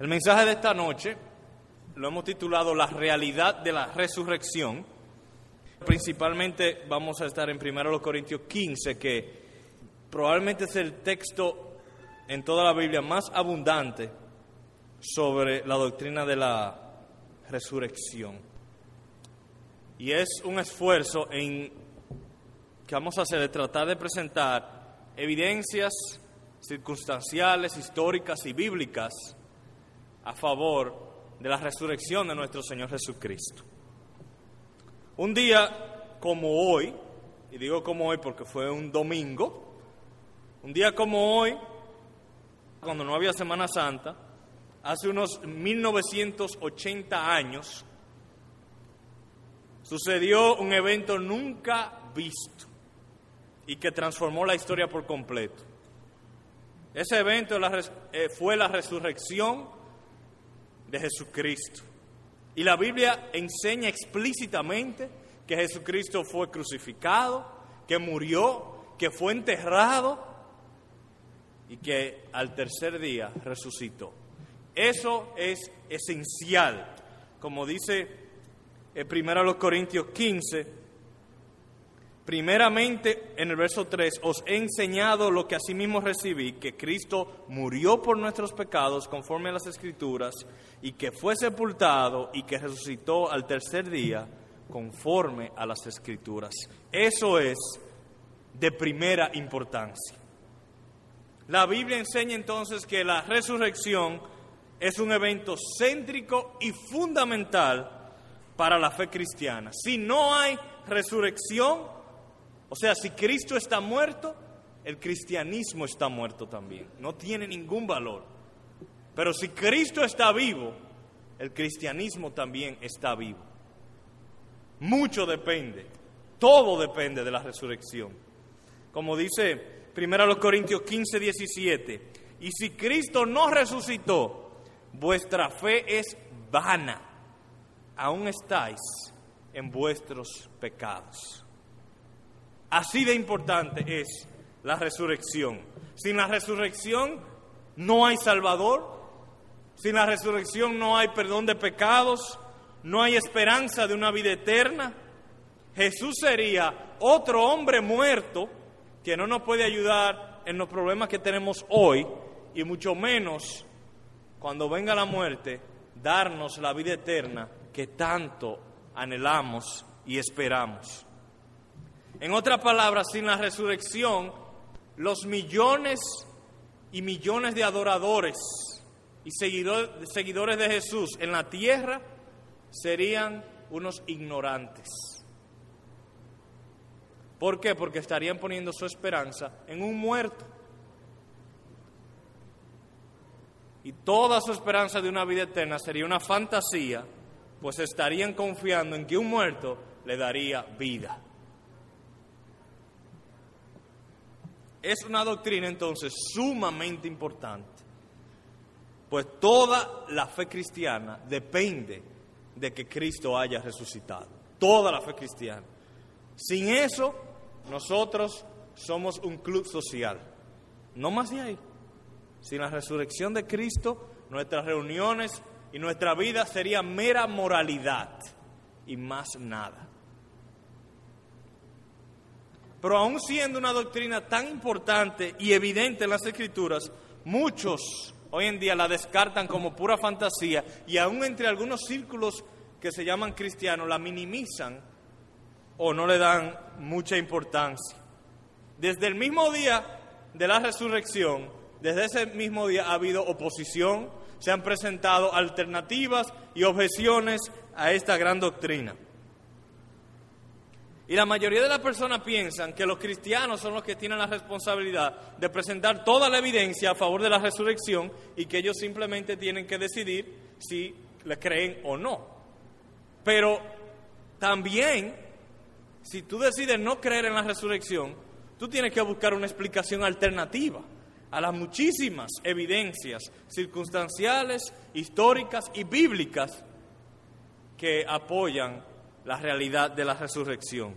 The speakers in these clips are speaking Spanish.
El mensaje de esta noche lo hemos titulado La realidad de la resurrección. Principalmente vamos a estar en 1 Corintios 15, que probablemente es el texto en toda la Biblia más abundante sobre la doctrina de la resurrección. Y es un esfuerzo en que vamos a hacer de tratar de presentar evidencias circunstanciales, históricas y bíblicas a favor de la resurrección de nuestro Señor Jesucristo. Un día como hoy, y digo como hoy porque fue un domingo, un día como hoy, cuando no había Semana Santa, hace unos 1980 años, sucedió un evento nunca visto y que transformó la historia por completo. Ese evento eh, fue la resurrección de Jesucristo. Y la Biblia enseña explícitamente que Jesucristo fue crucificado, que murió, que fue enterrado y que al tercer día resucitó. Eso es esencial, como dice el primero a los Corintios 15, Primeramente, en el verso 3, os he enseñado lo que asimismo recibí, que Cristo murió por nuestros pecados conforme a las Escrituras, y que fue sepultado y que resucitó al tercer día conforme a las Escrituras. Eso es de primera importancia. La Biblia enseña entonces que la resurrección es un evento céntrico y fundamental para la fe cristiana. Si no hay resurrección, o sea, si Cristo está muerto, el cristianismo está muerto también. No tiene ningún valor. Pero si Cristo está vivo, el cristianismo también está vivo. Mucho depende, todo depende de la resurrección. Como dice 1 Corintios 15, 17, y si Cristo no resucitó, vuestra fe es vana, aún estáis en vuestros pecados. Así de importante es la resurrección. Sin la resurrección no hay Salvador, sin la resurrección no hay perdón de pecados, no hay esperanza de una vida eterna. Jesús sería otro hombre muerto que no nos puede ayudar en los problemas que tenemos hoy y mucho menos cuando venga la muerte darnos la vida eterna que tanto anhelamos y esperamos. En otras palabras, sin la resurrección, los millones y millones de adoradores y seguidores de Jesús en la tierra serían unos ignorantes. ¿Por qué? Porque estarían poniendo su esperanza en un muerto. Y toda su esperanza de una vida eterna sería una fantasía, pues estarían confiando en que un muerto le daría vida. Es una doctrina entonces sumamente importante, pues toda la fe cristiana depende de que Cristo haya resucitado, toda la fe cristiana. Sin eso, nosotros somos un club social, no más de ahí. Sin la resurrección de Cristo, nuestras reuniones y nuestra vida sería mera moralidad y más nada. Pero aún siendo una doctrina tan importante y evidente en las escrituras, muchos hoy en día la descartan como pura fantasía y aún entre algunos círculos que se llaman cristianos la minimizan o no le dan mucha importancia. Desde el mismo día de la resurrección, desde ese mismo día ha habido oposición, se han presentado alternativas y objeciones a esta gran doctrina. Y la mayoría de las personas piensan que los cristianos son los que tienen la responsabilidad de presentar toda la evidencia a favor de la resurrección y que ellos simplemente tienen que decidir si le creen o no. Pero también, si tú decides no creer en la resurrección, tú tienes que buscar una explicación alternativa a las muchísimas evidencias circunstanciales, históricas y bíblicas que apoyan la realidad de la resurrección.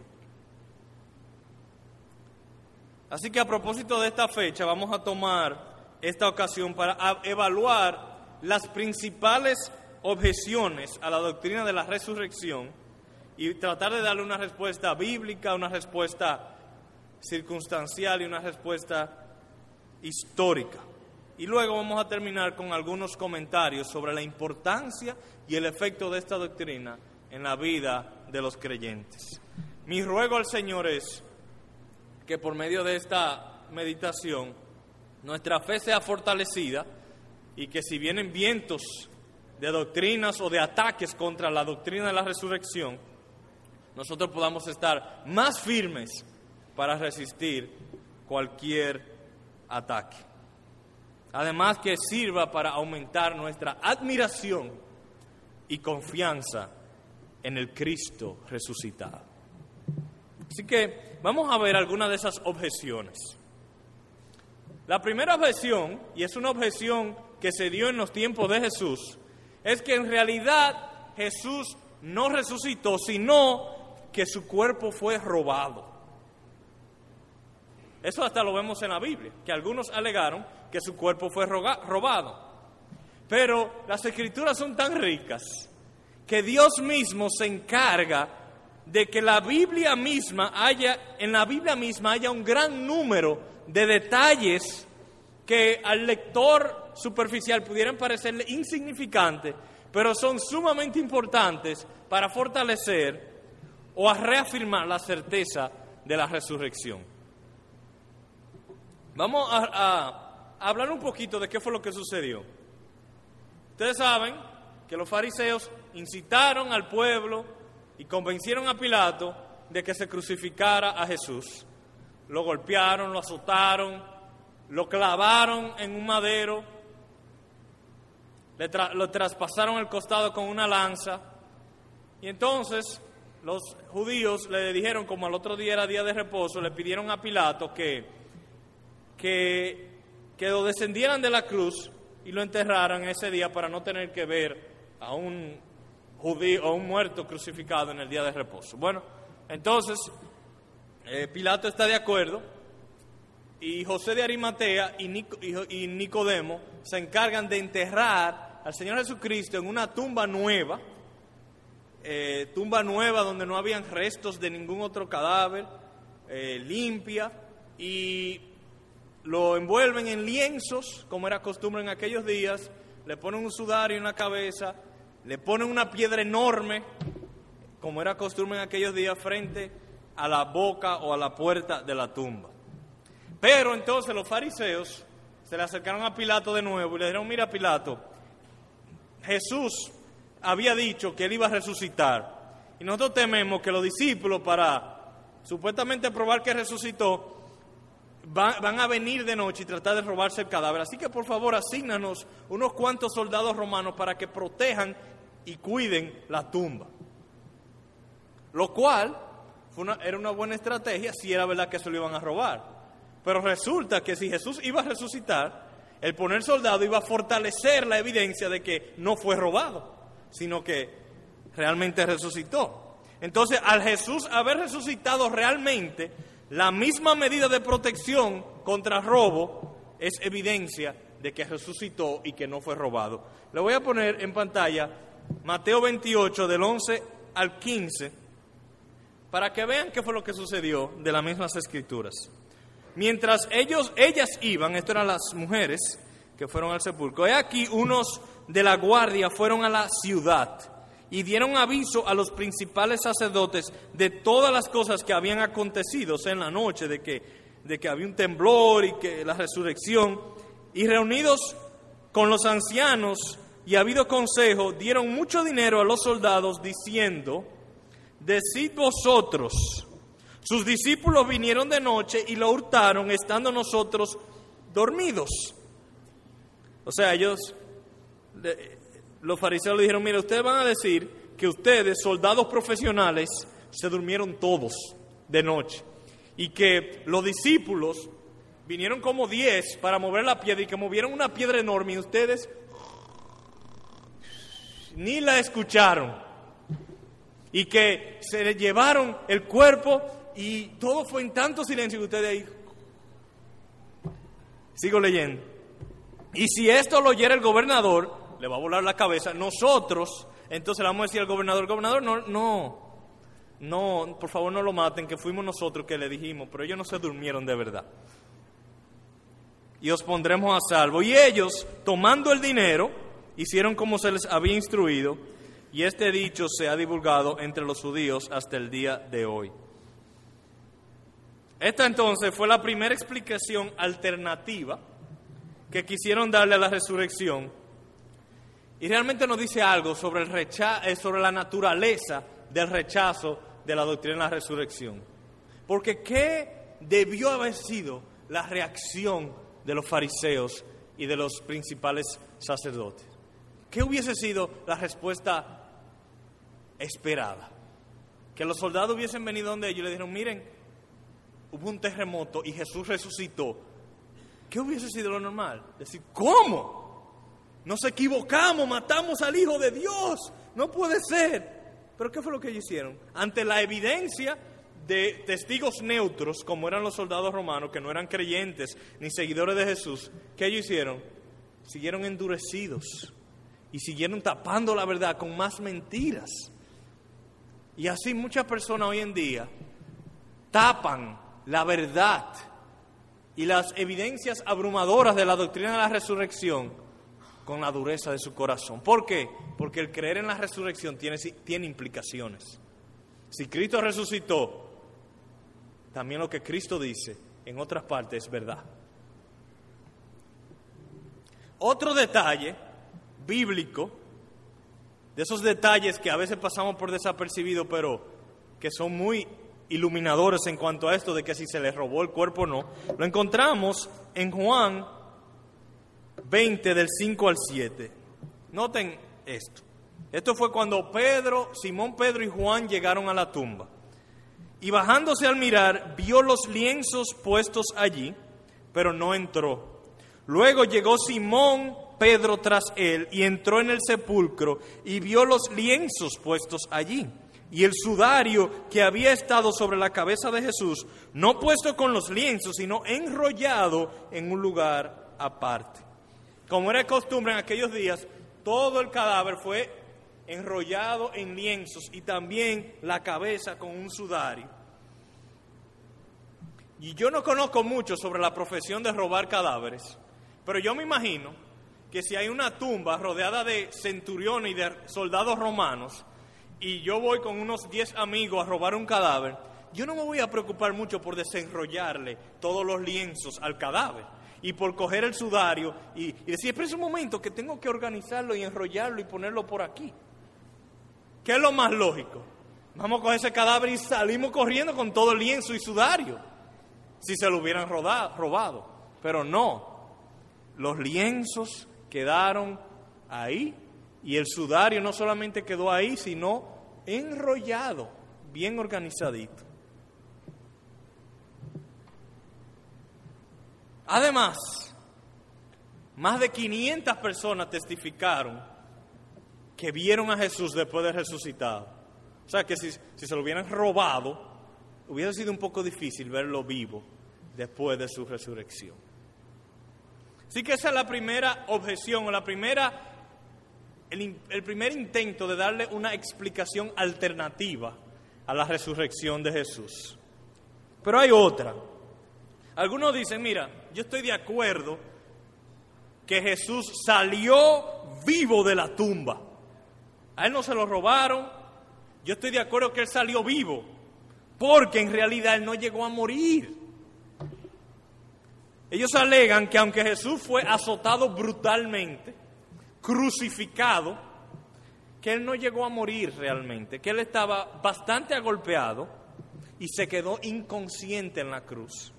Así que a propósito de esta fecha vamos a tomar esta ocasión para evaluar las principales objeciones a la doctrina de la resurrección y tratar de darle una respuesta bíblica, una respuesta circunstancial y una respuesta histórica. Y luego vamos a terminar con algunos comentarios sobre la importancia y el efecto de esta doctrina en la vida de los creyentes. Mi ruego al Señor es que por medio de esta meditación nuestra fe sea fortalecida y que si vienen vientos de doctrinas o de ataques contra la doctrina de la resurrección, nosotros podamos estar más firmes para resistir cualquier ataque. Además que sirva para aumentar nuestra admiración y confianza en el Cristo resucitado. Así que vamos a ver algunas de esas objeciones. La primera objeción, y es una objeción que se dio en los tiempos de Jesús, es que en realidad Jesús no resucitó, sino que su cuerpo fue robado. Eso hasta lo vemos en la Biblia, que algunos alegaron que su cuerpo fue robado. Pero las escrituras son tan ricas que Dios mismo se encarga de que la Biblia misma haya, en la Biblia misma haya un gran número de detalles que al lector superficial pudieran parecerle insignificantes, pero son sumamente importantes para fortalecer o a reafirmar la certeza de la resurrección. Vamos a, a hablar un poquito de qué fue lo que sucedió. Ustedes saben que los fariseos incitaron al pueblo y convencieron a Pilato de que se crucificara a Jesús. Lo golpearon, lo azotaron, lo clavaron en un madero, lo traspasaron el costado con una lanza. Y entonces los judíos le dijeron, como al otro día era día de reposo, le pidieron a Pilato que, que, que lo descendieran de la cruz y lo enterraran ese día para no tener que ver a un judío o un muerto crucificado en el día de reposo. Bueno, entonces eh, Pilato está de acuerdo y José de Arimatea y, Nicodemo se encargan de enterrar al Señor Jesucristo en una tumba nueva, eh, tumba nueva donde no habían restos de ningún otro cadáver, eh, limpia, y lo envuelven en lienzos, como era costumbre en aquellos días, le ponen un sudario en la cabeza, le ponen una piedra enorme, como era costumbre en aquellos días, frente a la boca o a la puerta de la tumba. Pero entonces los fariseos se le acercaron a Pilato de nuevo y le dijeron, mira Pilato, Jesús había dicho que él iba a resucitar. Y nosotros tememos que los discípulos, para supuestamente probar que resucitó, van, a venir de noche y tratar de robarse el cadáver. Así que por favor, asígnanos unos cuantos soldados romanos para que protejan y cuiden la tumba. Lo cual era una buena estrategia si era verdad que se lo iban a robar. Pero resulta que si Jesús iba a resucitar, el poner soldado iba a fortalecer la evidencia de que no fue robado, sino que realmente resucitó. Entonces, al Jesús haber resucitado realmente, la misma medida de protección contra robo es evidencia de que resucitó y que no fue robado. Le voy a poner en pantalla Mateo 28 del 11 al 15 para que vean qué fue lo que sucedió de las mismas escrituras. Mientras ellos, ellas iban, esto eran las mujeres que fueron al sepulcro, he aquí unos de la guardia fueron a la ciudad y dieron aviso a los principales sacerdotes de todas las cosas que habían acontecido en la noche, de que, de que había un temblor y que la resurrección, y reunidos con los ancianos y habido consejo, dieron mucho dinero a los soldados diciendo, decid vosotros, sus discípulos vinieron de noche y lo hurtaron estando nosotros dormidos. O sea, ellos, los fariseos le dijeron, mire, ustedes van a decir que ustedes, soldados profesionales, se durmieron todos de noche. Y que los discípulos vinieron como diez para mover la piedra y que movieron una piedra enorme y ustedes ni la escucharon. Y que se llevaron el cuerpo y todo fue en tanto silencio que ustedes ahí. Sigo leyendo. Y si esto lo oyera el gobernador, le va a volar la cabeza. Nosotros, entonces le vamos a decir al gobernador, gobernador, no, no, no, por favor no lo maten, que fuimos nosotros que le dijimos, pero ellos no se durmieron de verdad. Y os pondremos a salvo. Y ellos, tomando el dinero, hicieron como se les había instruido, y este dicho se ha divulgado entre los judíos hasta el día de hoy. Esta entonces fue la primera explicación alternativa que quisieron darle a la resurrección. Y realmente nos dice algo sobre, el eh, sobre la naturaleza del rechazo de la doctrina de la resurrección. Porque ¿qué debió haber sido la reacción de los fariseos y de los principales sacerdotes? ¿Qué hubiese sido la respuesta esperada? Que los soldados hubiesen venido donde ellos y le dijeron, miren, hubo un terremoto y Jesús resucitó. ¿Qué hubiese sido lo normal? Decir, ¿cómo? Nos equivocamos, matamos al Hijo de Dios. No puede ser. Pero ¿qué fue lo que ellos hicieron? Ante la evidencia de testigos neutros, como eran los soldados romanos, que no eran creyentes ni seguidores de Jesús, ¿qué ellos hicieron? Siguieron endurecidos y siguieron tapando la verdad con más mentiras. Y así muchas personas hoy en día tapan la verdad y las evidencias abrumadoras de la doctrina de la resurrección con la dureza de su corazón. ¿Por qué? Porque el creer en la resurrección tiene, tiene implicaciones. Si Cristo resucitó, también lo que Cristo dice en otras partes es verdad. Otro detalle bíblico, de esos detalles que a veces pasamos por desapercibido, pero que son muy iluminadores en cuanto a esto de que si se le robó el cuerpo o no, lo encontramos en Juan 20 del 5 al 7. Noten esto. Esto fue cuando Pedro, Simón Pedro y Juan llegaron a la tumba. Y bajándose al mirar, vio los lienzos puestos allí, pero no entró. Luego llegó Simón Pedro tras él y entró en el sepulcro y vio los lienzos puestos allí y el sudario que había estado sobre la cabeza de Jesús, no puesto con los lienzos, sino enrollado en un lugar aparte. Como era costumbre en aquellos días, todo el cadáver fue enrollado en lienzos y también la cabeza con un sudario. Y yo no conozco mucho sobre la profesión de robar cadáveres, pero yo me imagino que si hay una tumba rodeada de centuriones y de soldados romanos, y yo voy con unos 10 amigos a robar un cadáver, yo no me voy a preocupar mucho por desenrollarle todos los lienzos al cadáver y por coger el sudario y, y decir, espera un momento que tengo que organizarlo y enrollarlo y ponerlo por aquí. ¿Qué es lo más lógico? Vamos a coger ese cadáver y salimos corriendo con todo el lienzo y sudario, si se lo hubieran robado. Pero no, los lienzos quedaron ahí y el sudario no solamente quedó ahí, sino enrollado, bien organizadito. Además, más de 500 personas testificaron que vieron a Jesús después de resucitado. O sea que si, si se lo hubieran robado, hubiera sido un poco difícil verlo vivo después de su resurrección. Así que esa es la primera objeción o la primera el, primer intento de darle una explicación alternativa a la resurrección de Jesús. Pero hay otra. Algunos dicen, mira, yo estoy de acuerdo que Jesús salió vivo de la tumba. A él no se lo robaron. Yo estoy de acuerdo que él salió vivo, porque en realidad él no llegó a morir. Ellos alegan que aunque Jesús fue azotado brutalmente, crucificado, que él no llegó a morir realmente, que él estaba bastante agolpeado y se quedó inconsciente en la cruz.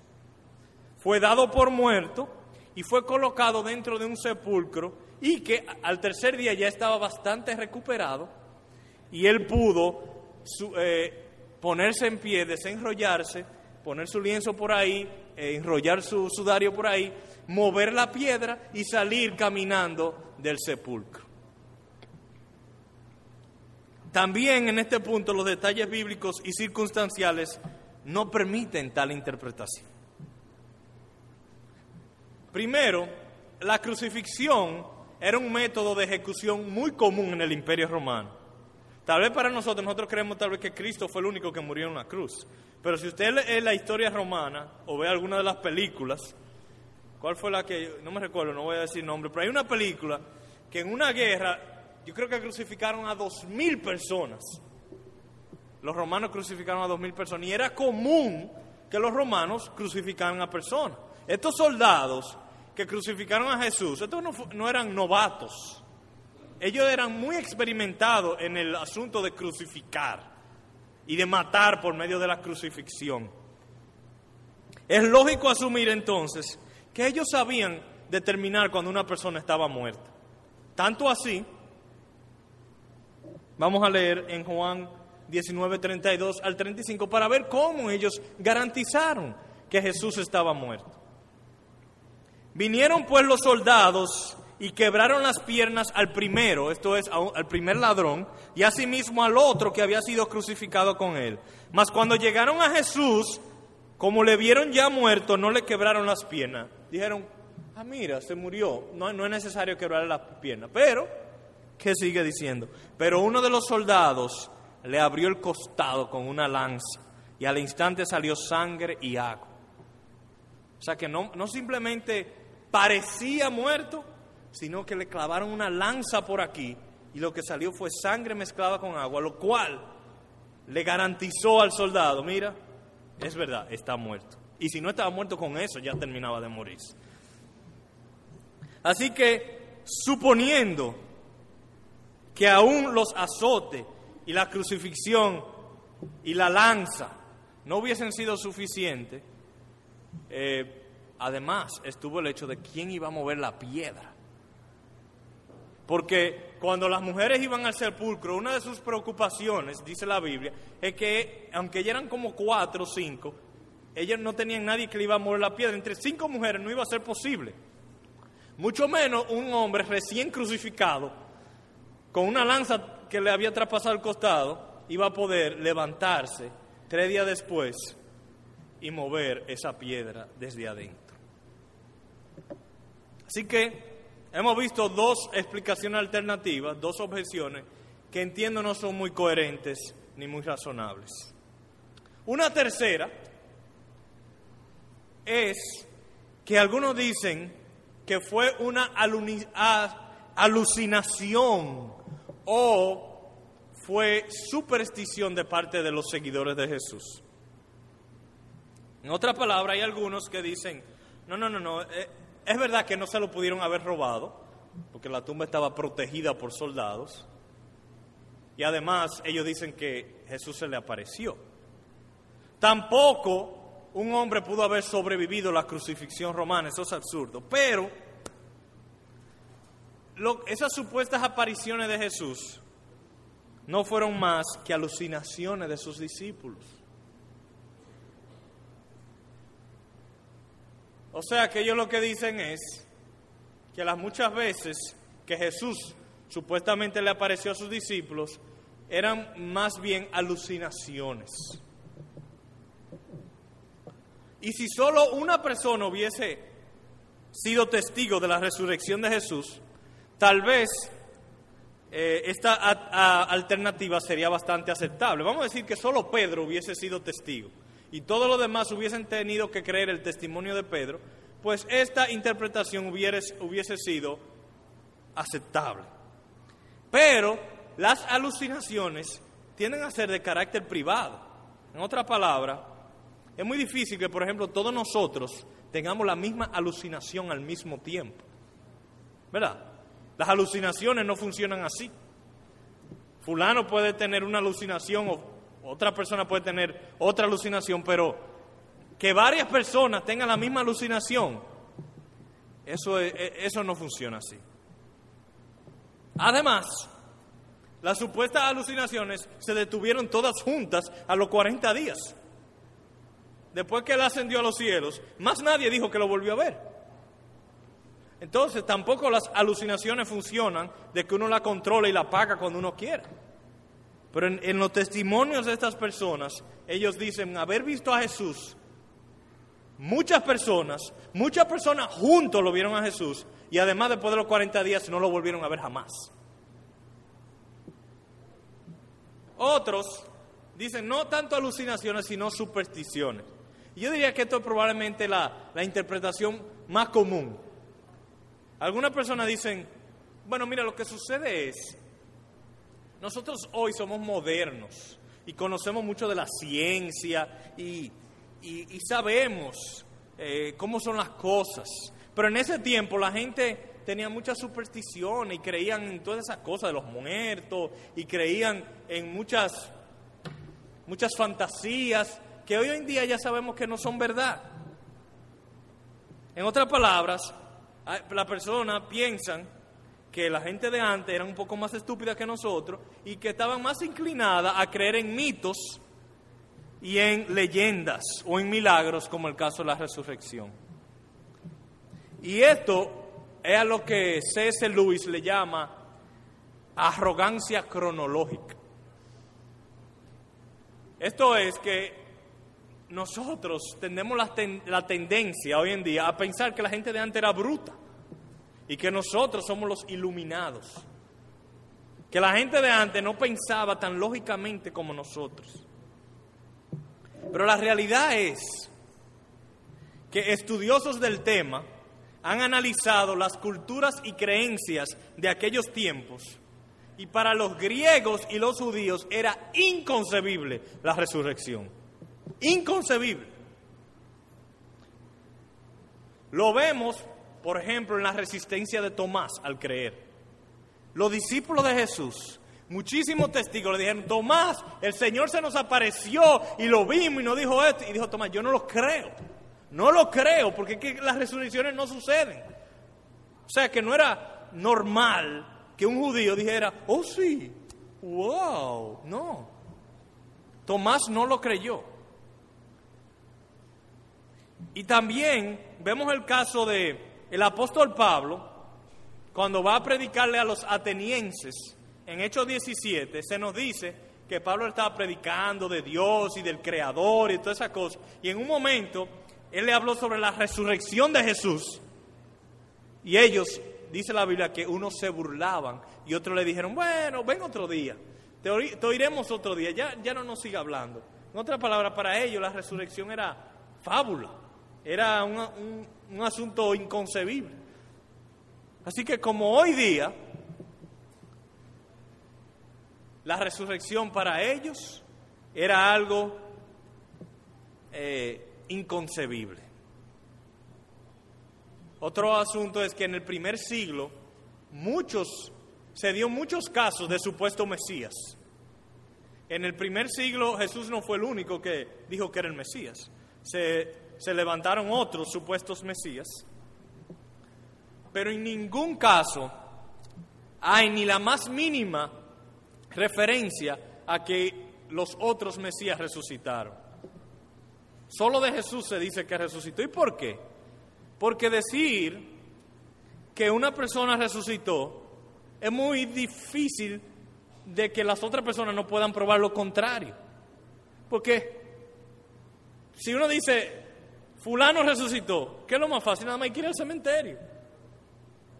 Fue dado por muerto y fue colocado dentro de un sepulcro y que al tercer día ya estaba bastante recuperado y él pudo eh, ponerse en pie, desenrollarse, poner su lienzo por ahí, enrollar su sudario por ahí, mover la piedra y salir caminando del sepulcro. También en este punto los detalles bíblicos y circunstanciales no permiten tal interpretación. Primero, la crucifixión era un método de ejecución muy común en el imperio romano. Tal vez para nosotros, nosotros creemos tal vez que Cristo fue el único que murió en una cruz. Pero si usted lee la historia romana o ve alguna de las películas, ¿cuál fue la que, no me recuerdo, no voy a decir nombre, pero hay una película que en una guerra, yo creo que crucificaron a dos mil personas. Los romanos crucificaron a dos mil personas y era común que los romanos crucificaran a personas. Estos soldados que crucificaron a Jesús, estos no, eran novatos. Ellos eran muy experimentados en el asunto de crucificar y de matar por medio de la crucifixión. Es lógico asumir entonces que ellos sabían determinar cuando una persona estaba muerta. Tanto así, vamos a leer en Juan 19, 32 al 35 para ver cómo ellos garantizaron que Jesús estaba muerto. Vinieron pues los soldados y quebraron las piernas al primero, esto es, al primer ladrón, y asimismo al otro que había sido crucificado con él. Mas cuando llegaron a Jesús, como le vieron ya muerto, no le quebraron las piernas. Dijeron, ah, mira, se murió, no, no es necesario quebrarle las piernas. Pero, ¿qué sigue diciendo? Pero uno de los soldados le abrió el costado con una lanza y al instante salió sangre y agua. O sea que no, no simplemente parecía muerto, sino que le clavaron una lanza por aquí y lo que salió fue sangre mezclada con agua, lo cual le garantizó al soldado, mira, es verdad, está muerto. Y si no estaba muerto con eso, ya terminaba de morir. Así que, suponiendo que aún los azotes y la crucifixión y la lanza no hubiesen sido suficientes, eh, además estuvo el hecho de quién iba a mover la piedra. Porque cuando las mujeres iban al sepulcro, una de sus preocupaciones, dice la Biblia, es que aunque ellas eran como cuatro o cinco, ellas no tenían nadie que le iba a mover la piedra. Entre cinco mujeres no iba a ser posible. Mucho menos un hombre recién crucificado, con una lanza que le había traspasado el costado iba a poder levantarse tres días después y mover esa piedra desde adentro. Así que hemos visto dos explicaciones alternativas, dos objeciones que entiendo no son muy coherentes ni muy razonables. Una tercera es que algunos dicen que fue una alucinación o fue superstición de parte de los seguidores de Jesús. En otra palabra, hay algunos que dicen, no, no, no, no, eh, es verdad que no se lo pudieron haber robado, porque la tumba estaba protegida por soldados, y además ellos dicen que Jesús se le apareció. Tampoco un hombre pudo haber sobrevivido la crucifixión romana, eso es absurdo, pero esas supuestas apariciones de Jesús no fueron más que alucinaciones de sus discípulos. O sea que ellos lo que dicen es que las muchas veces que Jesús supuestamente le apareció a sus discípulos eran más bien alucinaciones. Y si solo una persona hubiese sido testigo de la resurrección de Jesús, tal vez eh, esta alternativa sería bastante aceptable. Vamos a decir que solo Pedro hubiese sido testigo y todos los demás hubiesen tenido que creer el testimonio de Pedro, pues esta interpretación hubiese, hubiese sido aceptable. Pero las alucinaciones tienden a ser de carácter privado. En otra palabra, es muy difícil que, por ejemplo, todos nosotros tengamos la misma alucinación al mismo tiempo. ¿Verdad? Las alucinaciones no funcionan así. Fulano puede tener una alucinación o otra persona puede tener otra alucinación, pero que varias personas tengan la misma alucinación, eso, e, eso no funciona así. Además, las supuestas alucinaciones se detuvieron todas juntas a los 40 días. Después que él ascendió a los cielos, más nadie dijo que lo volvió a ver. Entonces tampoco las alucinaciones funcionan de que uno la controla y la paga cuando uno quiera. Pero en, los testimonios de estas personas, ellos dicen haber visto a Jesús Muchas personas, muchas personas juntos lo vieron a Jesús y además después de los 40 días no lo volvieron a ver jamás. Otros dicen no tanto alucinaciones, sino supersticiones. Yo diría que esto es probablemente la, la interpretación más común. Algunas personas dicen, bueno, mira, lo que sucede es, nosotros hoy somos modernos y conocemos mucho de la ciencia y, sabemos eh, cómo son las cosas. Pero en ese tiempo la gente tenía muchas supersticiones y creían en todas esas cosas de los muertos y creían en muchas, muchas fantasías que hoy en día ya sabemos que no son verdad. En otras palabras, la persona piensan que la gente de antes era un poco más estúpida que nosotros y que estaban más inclinadas a creer en mitos y en leyendas o en milagros como el caso de la resurrección. Y esto es a lo que C.S. Lewis le llama arrogancia cronológica. Esto es que nosotros tenemos la, tendencia hoy en día a pensar que la gente de antes era bruta y que nosotros somos los iluminados. Que la gente de antes no pensaba tan lógicamente como nosotros. Pero la realidad es que estudiosos del tema han analizado las culturas y creencias de aquellos tiempos y para los griegos y los judíos era inconcebible la resurrección. Inconcebible. Lo vemos, por ejemplo, en la resistencia de Tomás al creer. Los discípulos de Jesús, muchísimos testigos le dijeron, Tomás, el Señor se nos apareció y lo vimos y nos dijo esto. Y dijo Tomás, yo no lo creo. No lo creo porque que las resurrecciones no suceden. O sea que no era normal que un judío dijera, oh sí, wow, no. Tomás no lo creyó. Y también vemos el caso de el apóstol Pablo, cuando va a predicarle a los atenienses, en Hechos 17, se nos dice que Pablo estaba predicando de Dios y del Creador y todas esas cosas. Y en un momento, él le habló sobre la resurrección de Jesús. Y ellos, dice la Biblia, que unos se burlaban y otros le dijeron, bueno, ven otro día, te, oiremos otro día, ya, ya no nos siga hablando. En otras palabras, para ellos la resurrección era fábula era un, asunto inconcebible. Así que como hoy día, la resurrección para ellos era algo eh, inconcebible. Otro asunto es que en el primer siglo muchos se dio muchos casos de supuesto Mesías. En el primer siglo Jesús no fue el único que dijo que era el Mesías. Se se levantaron otros supuestos Mesías, pero en ningún caso hay ni la más mínima referencia a que los otros Mesías resucitaron. Solo de Jesús se dice que resucitó. ¿Y por qué? Porque decir que una persona resucitó es muy difícil de que las otras personas no puedan probar lo contrario. Porque si uno dice, fulano resucitó. ¿Qué es lo más fácil? Nada más hay que ir al cementerio.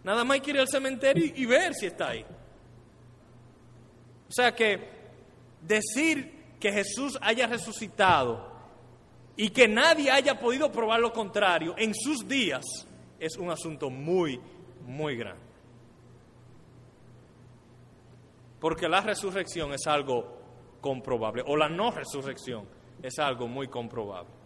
Nada más hay que ir al cementerio y ver si está ahí. O sea que decir que Jesús haya resucitado y que nadie haya podido probar lo contrario en sus días es un asunto muy, muy grande. Porque la resurrección es algo comprobable, o la no resurrección es algo muy comprobable.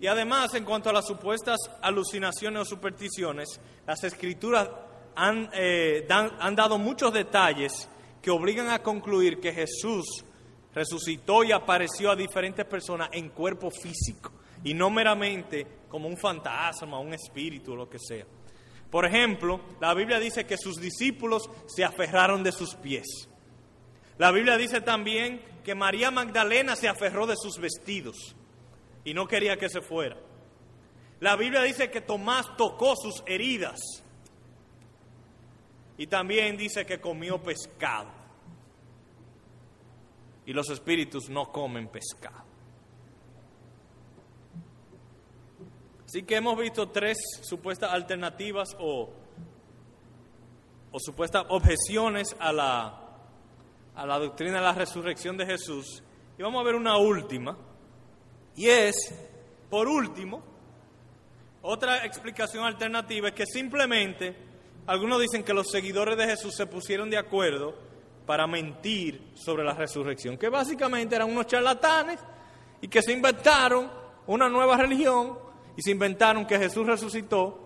Y además, en cuanto a las supuestas alucinaciones o supersticiones, las escrituras han, eh, han dado muchos detalles que obligan a concluir que Jesús resucitó y apareció a diferentes personas en cuerpo físico y no meramente como un fantasma, un espíritu o lo que sea. Por ejemplo, la Biblia dice que sus discípulos se aferraron de sus pies. La Biblia dice también que María Magdalena se aferró de sus vestidos y no quería que se fuera. La Biblia dice que Tomás tocó sus heridas y también dice que comió pescado. Y los espíritus no comen pescado. Así que hemos visto tres supuestas alternativas o, o supuestas objeciones a la, a la doctrina de la resurrección de Jesús. Y vamos a ver una última. Y es, por último, otra explicación alternativa es que simplemente algunos dicen que los seguidores de Jesús se pusieron de acuerdo para mentir sobre la resurrección, que básicamente eran unos charlatanes y que se inventaron una nueva religión y se inventaron que Jesús resucitó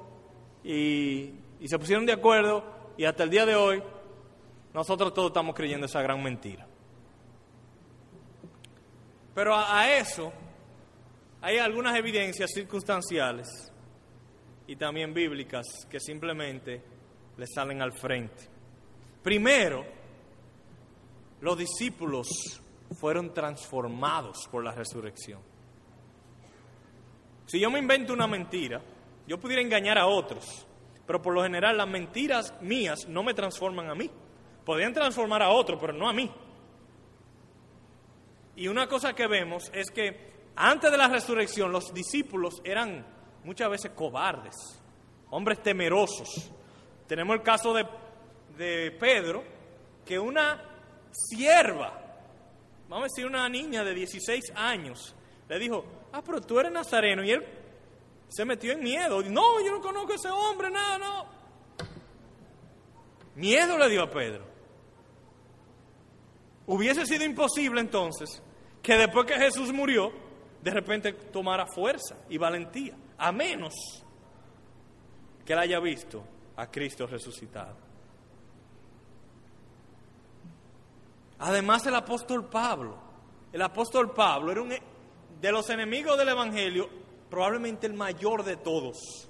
y, se pusieron de acuerdo y hasta el día de hoy nosotros todos estamos creyendo esa gran mentira. Pero a, a eso hay algunas evidencias circunstanciales y también bíblicas que simplemente le salen al frente. Primero, los discípulos fueron transformados por la resurrección. Si yo me invento una mentira, yo pudiera engañar a otros, pero por lo general las mentiras mías no me transforman a mí. Podrían transformar a otro, pero no a mí. Y una cosa que vemos es que antes de la resurrección los discípulos eran muchas veces cobardes, hombres temerosos. Tenemos el caso de, de Pedro, que una sierva, vamos a decir una niña de 16 años, le dijo, ah, pero tú eres nazareno. Y él se metió en miedo. No, yo no conozco a ese hombre, nada, no. Miedo le dio a Pedro. Hubiese sido imposible entonces que después que Jesús murió, de repente tomara fuerza y valentía, a menos que él haya visto a Cristo resucitado. Además el apóstol Pablo, el apóstol Pablo era un de los enemigos del Evangelio, probablemente el mayor de todos.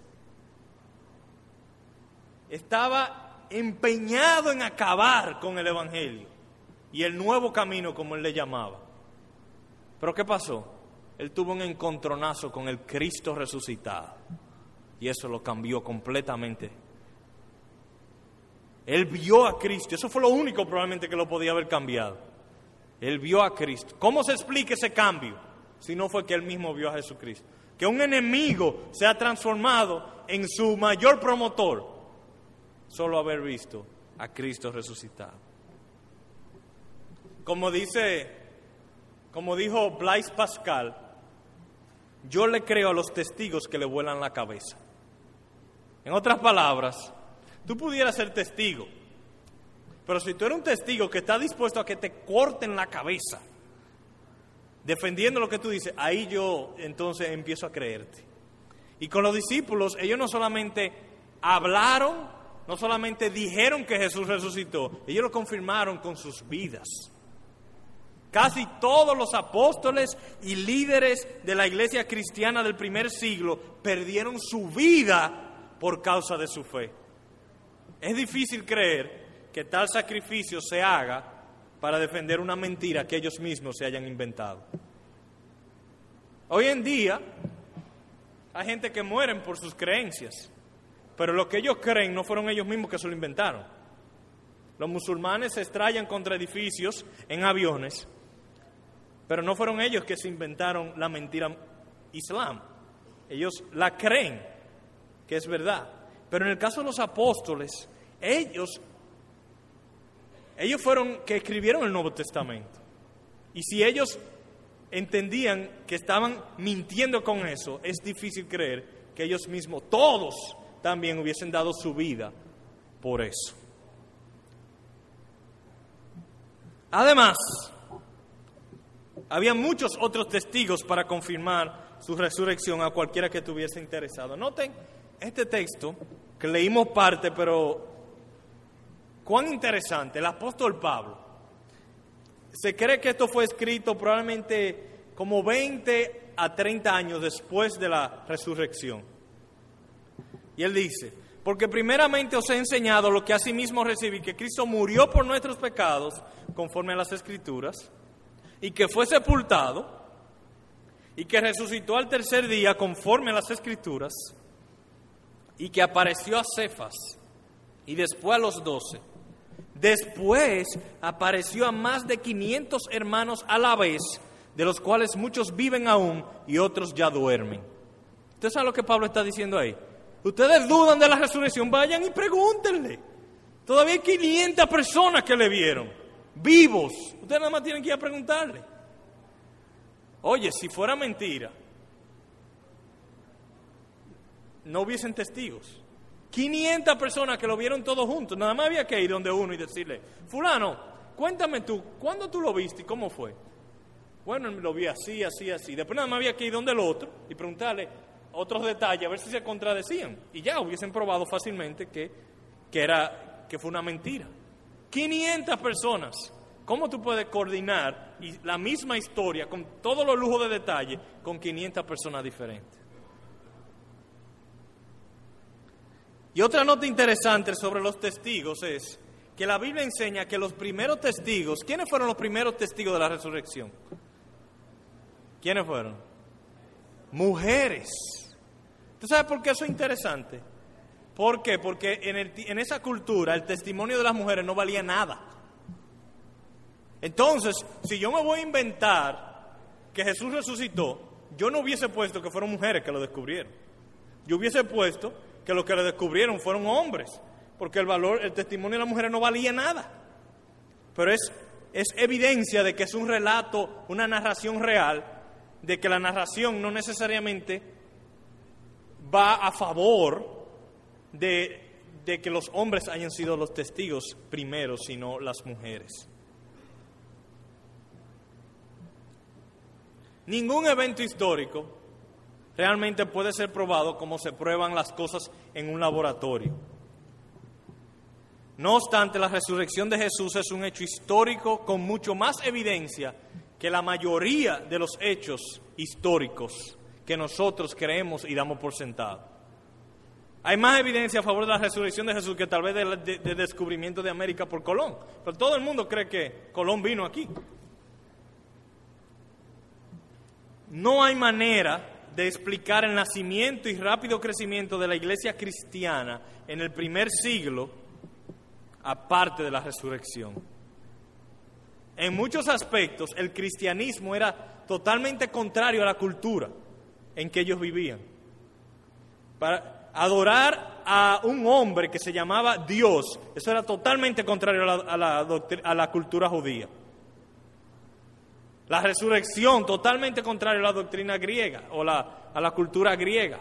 Estaba empeñado en acabar con el Evangelio y el nuevo camino, como él le llamaba. Pero ¿qué pasó? Él tuvo un encontronazo con el Cristo resucitado y eso lo cambió completamente. Él vio a Cristo, eso fue lo único probablemente que lo podía haber cambiado. Él vio a Cristo. ¿Cómo se explica ese cambio? si no fue que él mismo vio a Jesucristo. Que un enemigo se ha transformado en su mayor promotor, solo haber visto a Cristo resucitado. Como dice, como dijo Blaise Pascal, yo le creo a los testigos que le vuelan la cabeza. En otras palabras, tú pudieras ser testigo, pero si tú eres un testigo que está dispuesto a que te corten la cabeza, defendiendo lo que tú dices, ahí yo entonces empiezo a creerte. Y con los discípulos, ellos no solamente hablaron, no solamente dijeron que Jesús resucitó, ellos lo confirmaron con sus vidas. Casi todos los apóstoles y líderes de la iglesia cristiana del primer siglo perdieron su vida por causa de su fe. Es difícil creer que tal sacrificio se haga para defender una mentira que ellos mismos se hayan inventado. Hoy en día hay gente que mueren por sus creencias, pero lo que ellos creen no fueron ellos mismos que se lo inventaron. Los musulmanes se estrellan contra edificios en aviones, pero no fueron ellos que se inventaron la mentira islam. Ellos la creen, que es verdad. Pero en el caso de los apóstoles, ellos ellos fueron que escribieron el Nuevo Testamento. Y si ellos entendían que estaban mintiendo con eso, es difícil creer que ellos mismos, todos, también hubiesen dado su vida por eso. Además, había muchos otros testigos para confirmar su resurrección a cualquiera que estuviese interesado. Noten este texto, que leímos parte, pero Cuán interesante, el apóstol Pablo. Se cree que esto fue escrito probablemente como 20 a 30 años después de la resurrección. Y él dice, porque primeramente os he enseñado lo que asimismo recibí, que Cristo murió por nuestros pecados, conforme a las escrituras, y que fue sepultado, y que resucitó al tercer día, conforme a las escrituras, y que apareció a Cefas, y después a los doce. Después apareció a más de 500 hermanos a la vez, de los cuales muchos viven aún y otros ya duermen. ¿Usted sabe lo que Pablo está diciendo ahí? Ustedes dudan de la resurrección, vayan y pregúntenle. Todavía hay 500 personas que le vieron, vivos. Ustedes nada más tienen que ir a preguntarle. Oye, si fuera mentira, no hubiesen testigos. 500 personas que lo vieron todos juntos. Nada más había que ir donde uno y decirle, fulano, cuéntame tú, ¿cuándo tú lo viste y cómo fue? Bueno, lo vi así, así, así. Después nada más había que ir donde el otro y preguntarle otros detalles, a ver si se contradecían. Y ya hubiesen probado fácilmente que, que, era, que fue una mentira. 500 personas. ¿Cómo tú puedes coordinar la misma historia con todos los lujos de detalle con 500 personas diferentes? Y otra nota interesante sobre los testigos es que la Biblia enseña que los primeros testigos, ¿quiénes fueron los primeros testigos de la resurrección? ¿Quiénes fueron? Mujeres. ¿Tú sabes por qué eso es interesante? ¿Por qué? Porque en, esa cultura el testimonio de las mujeres no valía nada. Entonces, si yo me voy a inventar que Jesús resucitó, yo no hubiese puesto que fueron mujeres que lo descubrieron. Yo hubiese puesto que los que lo descubrieron fueron hombres, porque el valor, el testimonio de las mujeres no valía nada. Pero es evidencia de que es un relato, una narración real, de que la narración no necesariamente va a favor de, que los hombres hayan sido los testigos primeros, sino las mujeres. Ningún evento histórico realmente puede ser probado como se prueban las cosas en un laboratorio. No obstante, la resurrección de Jesús es un hecho histórico con mucho más evidencia que la mayoría de los hechos históricos que nosotros creemos y damos por sentado. Hay más evidencia a favor de la resurrección de Jesús que tal vez del de, descubrimiento de América por Colón. Pero todo el mundo cree que Colón vino aquí. No hay manera de explicar el nacimiento y rápido crecimiento de la iglesia cristiana en el primer siglo, aparte de la resurrección. En muchos aspectos, el cristianismo era totalmente contrario a la cultura en que ellos vivían. Para adorar a un hombre que se llamaba Dios, eso era totalmente contrario a la, a la cultura judía. La resurrección, totalmente contrario a la doctrina griega o a la cultura griega.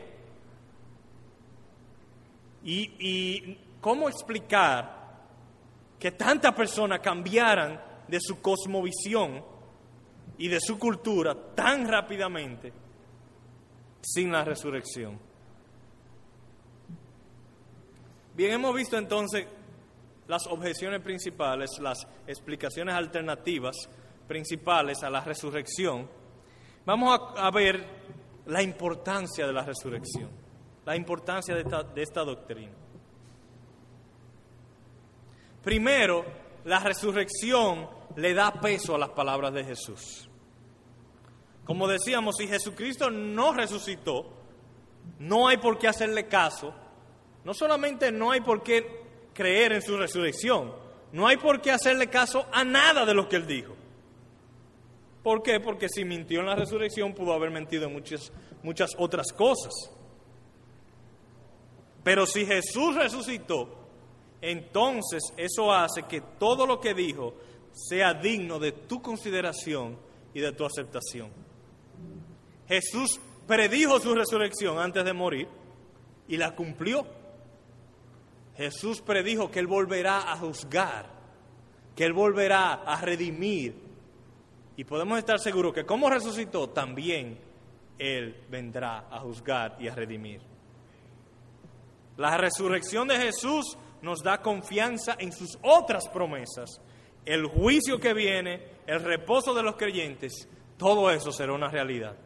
Y, y cómo explicar que tantas personas cambiaran de su cosmovisión y de su cultura tan rápidamente sin la resurrección. Bien, hemos visto entonces las objeciones principales, las explicaciones alternativas principales a la resurrección, vamos a, ver la importancia de la resurrección, la importancia de esta, de esta doctrina. Primero, la resurrección le da peso a las palabras de Jesús. Como decíamos, si Jesucristo no resucitó, no hay por qué hacerle caso. No solamente no hay por qué creer en su resurrección, no hay por qué hacerle caso a nada de lo que él dijo. ¿Por qué? Porque si mintió en la resurrección pudo haber mentido en muchas, muchas otras cosas. Pero si Jesús resucitó, entonces eso hace que todo lo que dijo sea digno de tu consideración y de tu aceptación. Jesús predijo su resurrección antes de morir y la cumplió. Jesús predijo que Él volverá a juzgar, que Él volverá a redimir, y podemos estar seguros que como resucitó, también Él vendrá a juzgar y a redimir. La resurrección de Jesús nos da confianza en sus otras promesas. El juicio que viene, el reposo de los creyentes, todo eso será una realidad.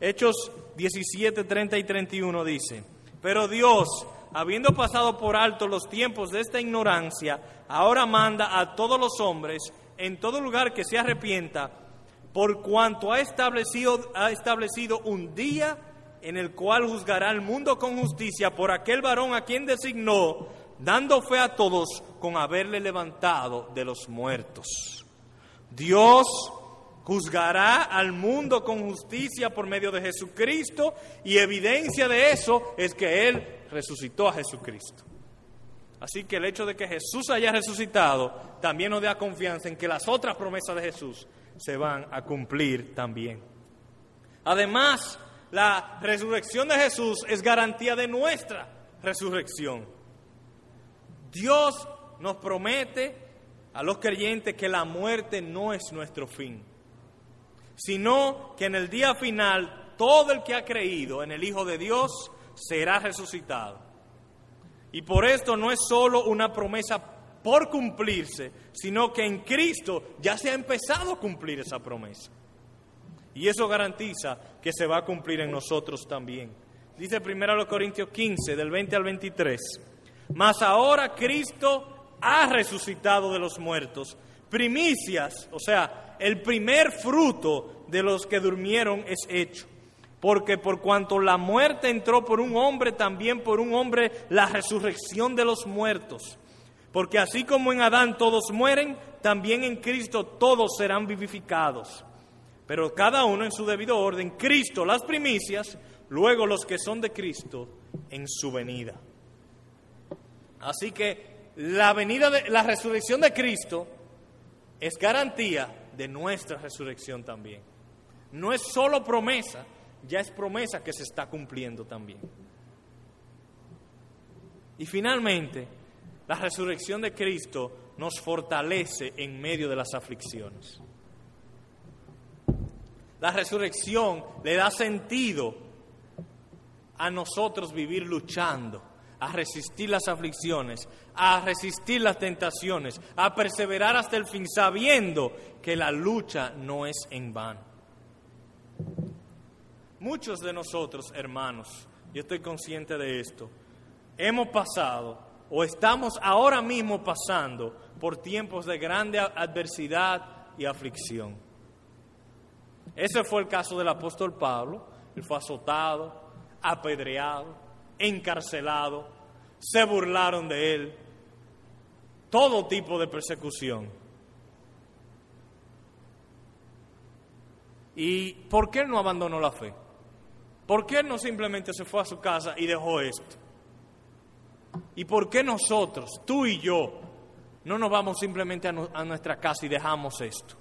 Hechos 17, 30 y 31 dice, pero Dios, habiendo pasado por alto los tiempos de esta ignorancia, ahora manda a todos los hombres en todo lugar que se arrepienta por cuanto ha establecido, ha establecido un día en el cual juzgará al mundo con justicia por aquel varón a quien designó, dando fe a todos con haberle levantado de los muertos. Dios Juzgará al mundo con justicia por medio de Jesucristo y evidencia de eso es que Él resucitó a Jesucristo. Así que el hecho de que Jesús haya resucitado también nos da confianza en que las otras promesas de Jesús se van a cumplir también. Además, la resurrección de Jesús es garantía de nuestra resurrección. Dios nos promete a los creyentes que la muerte no es nuestro fin, sino que en el día final todo el que ha creído en el Hijo de Dios será resucitado. Y por esto no es solo una promesa por cumplirse, sino que en Cristo ya se ha empezado a cumplir esa promesa. Y eso garantiza que se va a cumplir en nosotros también. Dice 1 Corintios 15, del 20 al 23. Mas ahora Cristo ha resucitado de los muertos. Primicias, o sea, el primer fruto de los que durmieron es hecho. Porque por cuanto la muerte entró por un hombre, también por un hombre la resurrección de los muertos. Porque así como en Adán todos mueren, también en Cristo todos serán vivificados pero cada uno en su debido orden, Cristo las primicias, luego los que son de Cristo en su venida. Así que la venida de la resurrección de Cristo es garantía de nuestra resurrección también. No es solo promesa, ya es promesa que se está cumpliendo también. Y finalmente, la resurrección de Cristo nos fortalece en medio de las aflicciones. La resurrección le da sentido a nosotros vivir luchando, a resistir las aflicciones, a resistir las tentaciones, a perseverar hasta el fin, sabiendo que la lucha no es en vano. Muchos de nosotros, hermanos, yo estoy consciente de esto, hemos pasado o estamos ahora mismo pasando por tiempos de grande adversidad y aflicción. Ese fue el caso del apóstol Pablo. Él fue azotado, apedreado, encarcelado, se burlaron de él, todo tipo de persecución. ¿Y por qué no abandonó la fe? ¿Por qué no simplemente se fue a su casa y dejó esto? ¿Y por qué nosotros, tú y yo, no nos vamos simplemente a, a nuestra casa y dejamos esto?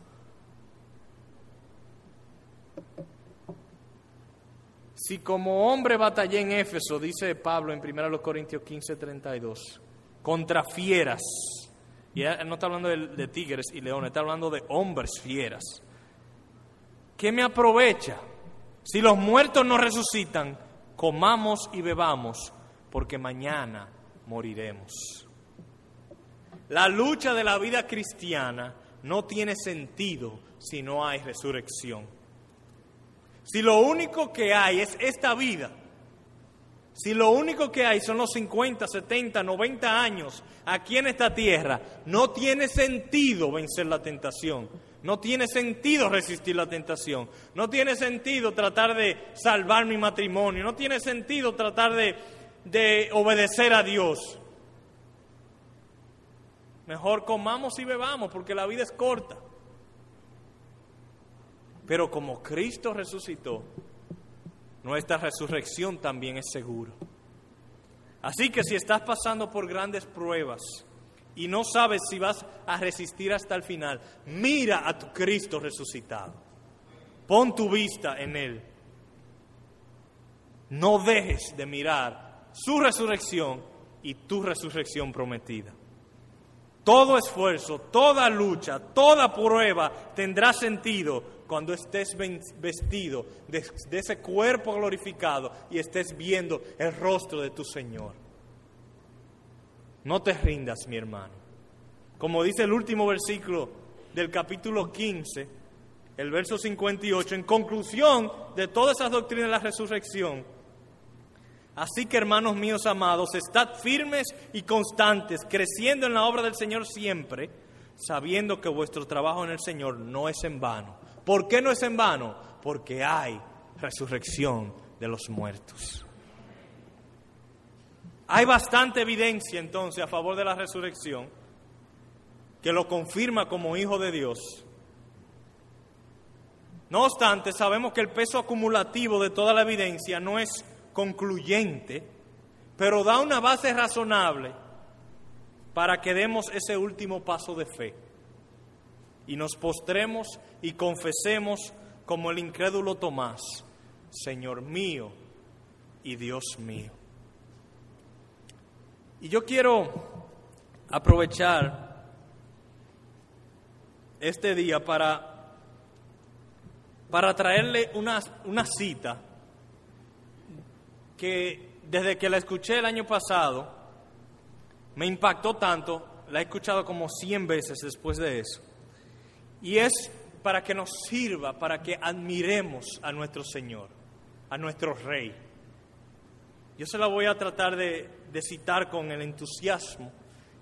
Si como hombre batallé en Éfeso, dice Pablo en 1 Corintios 15, 32, contra fieras, y no está hablando de, tigres y leones, está hablando de hombres fieras, ¿qué me aprovecha? Si los muertos no resucitan, comamos y bebamos, porque mañana moriremos. La lucha de la vida cristiana no tiene sentido si no hay resurrección. Si lo único que hay es esta vida, si lo único que hay son los 50, 70, 90 años aquí en esta tierra, no tiene sentido vencer la tentación. No tiene sentido resistir la tentación. No tiene sentido tratar de salvar mi matrimonio. No tiene sentido tratar de, de obedecer a Dios. Mejor comamos y bebamos porque la vida es corta. Pero como Cristo resucitó, nuestra resurrección también es seguro. Así que si estás pasando por grandes pruebas y no sabes si vas a resistir hasta el final, mira a tu Cristo resucitado. Pon tu vista en Él. No dejes de mirar su resurrección y tu resurrección prometida. Todo esfuerzo, toda lucha, toda prueba tendrá sentido cuando estés vestido de, ese cuerpo glorificado y estés viendo el rostro de tu Señor. No te rindas, mi hermano. Como dice el último versículo del capítulo 15, el verso 58, en conclusión de todas esas doctrinas de la resurrección, Así que hermanos míos amados, estad firmes y constantes, creciendo en la obra del Señor siempre, sabiendo que vuestro trabajo en el Señor no es en vano. ¿Por qué no es en vano? Porque hay resurrección de los muertos. Hay bastante evidencia entonces a favor de la resurrección que lo confirma como hijo de Dios. No obstante, sabemos que el peso acumulativo de toda la evidencia no es concluyente, pero da una base razonable para que demos ese último paso de fe y nos postremos y confesemos como el incrédulo Tomás, Señor mío y Dios mío. Y yo quiero aprovechar este día para, para traerle una, una cita que desde que la escuché el año pasado me impactó tanto, la he escuchado como 100 veces después de eso. Y es para que nos sirva, para que admiremos a nuestro Señor, a nuestro Rey. Yo se la voy a tratar de, citar con el entusiasmo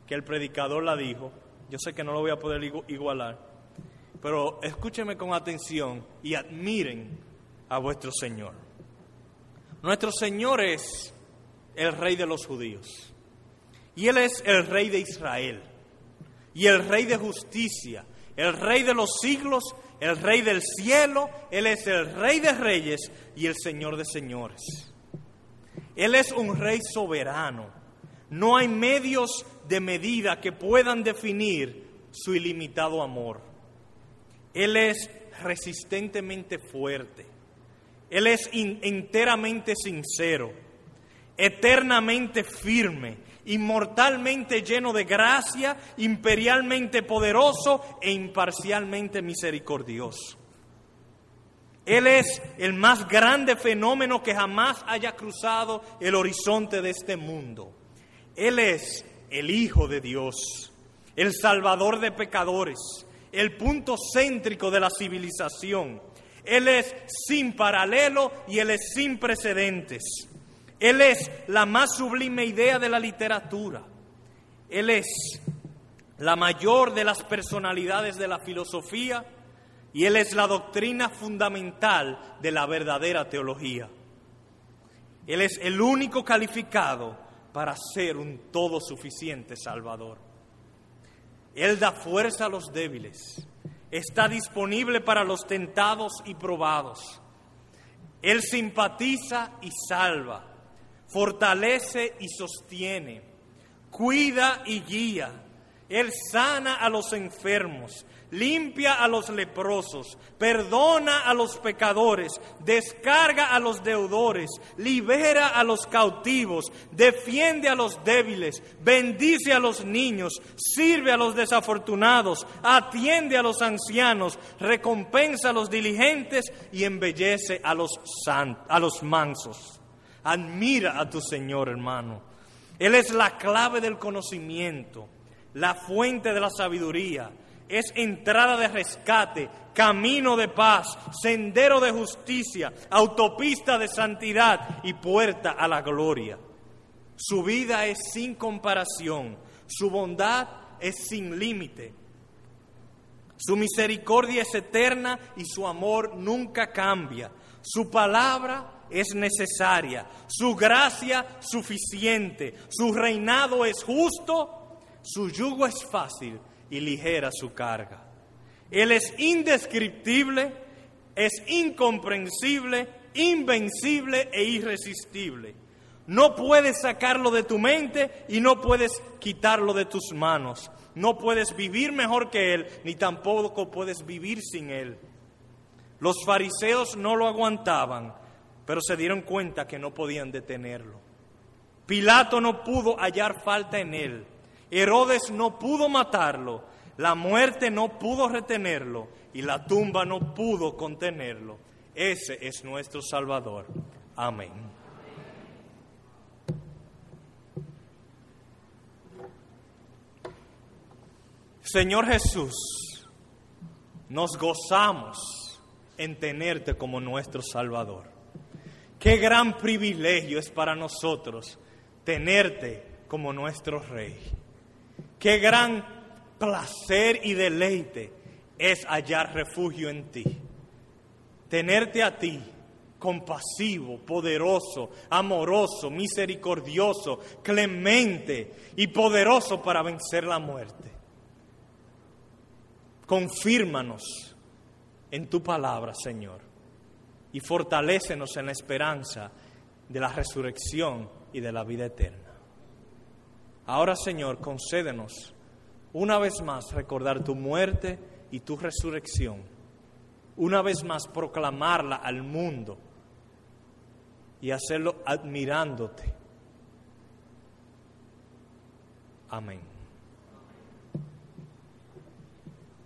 que el predicador la dijo. Yo sé que no lo voy a poder igualar, pero escúchenme con atención y admiren a vuestro Señor. Nuestro Señor es el Rey de los judíos y Él es el Rey de Israel y el Rey de justicia el Rey de los siglos, el Rey del cielo, Él es el Rey de reyes y el Señor de señores. Él es un Rey soberano. No hay medios de medida que puedan definir su ilimitado amor. Él es resistentemente fuerte. Él es enteramente sincero, eternamente firme inmortalmente lleno de gracia, imperialmente poderoso e imparcialmente misericordioso. Él es el más grande fenómeno que jamás haya cruzado el horizonte de este mundo. Él es el Hijo de Dios, el Salvador de pecadores, el punto céntrico de la civilización. Él es sin paralelo y Él es sin precedentes. Él es la más sublime idea de la literatura. Él es la mayor de las personalidades de la filosofía y Él es la doctrina fundamental de la verdadera teología. Él es el único calificado para ser un todo suficiente Salvador. Él da fuerza a los débiles, está disponible para los tentados y probados. Él simpatiza y salva fortalece y sostiene, cuida y guía. Él sana a los enfermos, limpia a los leprosos, perdona a los pecadores, descarga a los deudores, libera a los cautivos, defiende a los débiles, bendice a los niños, sirve a los desafortunados, atiende a los ancianos, recompensa a los diligentes y embellece a los, a los mansos. Admira a tu Señor, hermano. Él es la clave del conocimiento, la fuente de la sabiduría. Es entrada de rescate, camino de paz, sendero de justicia, autopista de santidad y puerta a la gloria. Su vida es sin comparación, su bondad es sin límite. Su misericordia es eterna y su amor nunca cambia. Su palabra es necesaria, su gracia suficiente, su reinado es justo, su yugo es fácil y ligera su carga. Él es indescriptible, es incomprensible, invencible e irresistible. No puedes sacarlo de tu mente y no puedes quitarlo de tus manos. No puedes vivir mejor que Él, ni tampoco puedes vivir sin Él. Los fariseos no lo aguantaban, pero se dieron cuenta que no podían detenerlo. Pilato no pudo hallar falta en él. Herodes no pudo matarlo. La muerte no pudo retenerlo y la tumba no pudo contenerlo. Ese es nuestro Salvador. Amén. Señor Jesús, nos gozamos en tenerte como nuestro Salvador. Qué gran privilegio es para nosotros tenerte como nuestro Rey. Qué gran placer y deleite es hallar refugio en ti. Tenerte a ti, compasivo, poderoso, amoroso, misericordioso, clemente y poderoso para vencer la muerte. Confírmanos en tu palabra, Señor, y fortalécenos en la esperanza de la resurrección y de la vida eterna. Ahora, Señor, concédenos una vez más recordar tu muerte y tu resurrección, una vez más proclamarla al mundo y hacerlo admirándote. Amén.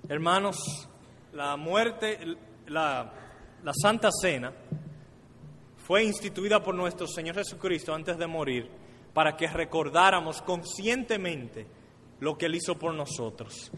Hermanos, la muerte, la, la Santa Cena fue instituida por nuestro Señor Jesucristo antes de morir para que recordáramos conscientemente lo que Él hizo por nosotros.